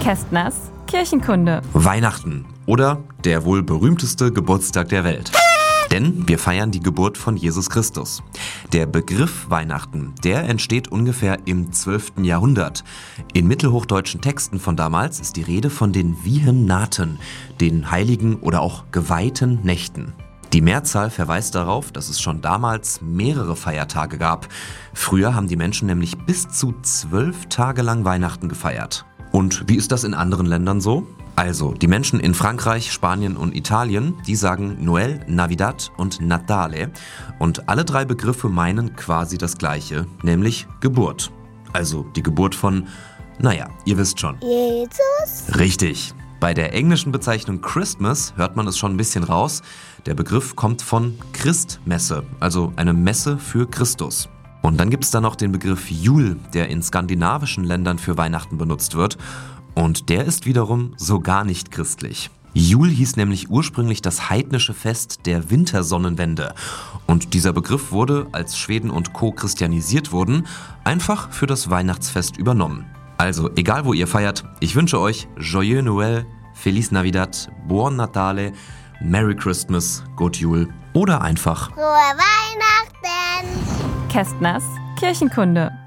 Kästners Kirchenkunde. Weihnachten oder der wohl berühmteste Geburtstag der Welt. Denn wir feiern die Geburt von Jesus Christus. Der Begriff Weihnachten, der entsteht ungefähr im 12. Jahrhundert. In mittelhochdeutschen Texten von damals ist die Rede von den Wiehennaten, den heiligen oder auch geweihten Nächten. Die Mehrzahl verweist darauf, dass es schon damals mehrere Feiertage gab. Früher haben die Menschen nämlich bis zu zwölf Tage lang Weihnachten gefeiert. Und wie ist das in anderen Ländern so? Also, die Menschen in Frankreich, Spanien und Italien, die sagen Noel, Navidad und Natale. Und alle drei Begriffe meinen quasi das gleiche, nämlich Geburt. Also die Geburt von, naja, ihr wisst schon. Jesus? Richtig. Bei der englischen Bezeichnung Christmas hört man es schon ein bisschen raus. Der Begriff kommt von Christmesse, also eine Messe für Christus. Und dann gibt es da noch den Begriff Jul, der in skandinavischen Ländern für Weihnachten benutzt wird. Und der ist wiederum so gar nicht christlich. Jul hieß nämlich ursprünglich das heidnische Fest der Wintersonnenwende. Und dieser Begriff wurde, als Schweden und Co. christianisiert wurden, einfach für das Weihnachtsfest übernommen. Also, egal wo ihr feiert, ich wünsche euch Joyeux Noël, Feliz Navidad, Buon Natale, Merry Christmas, Good Jul oder einfach Frohe Weihnachten! Kästners Kirchenkunde.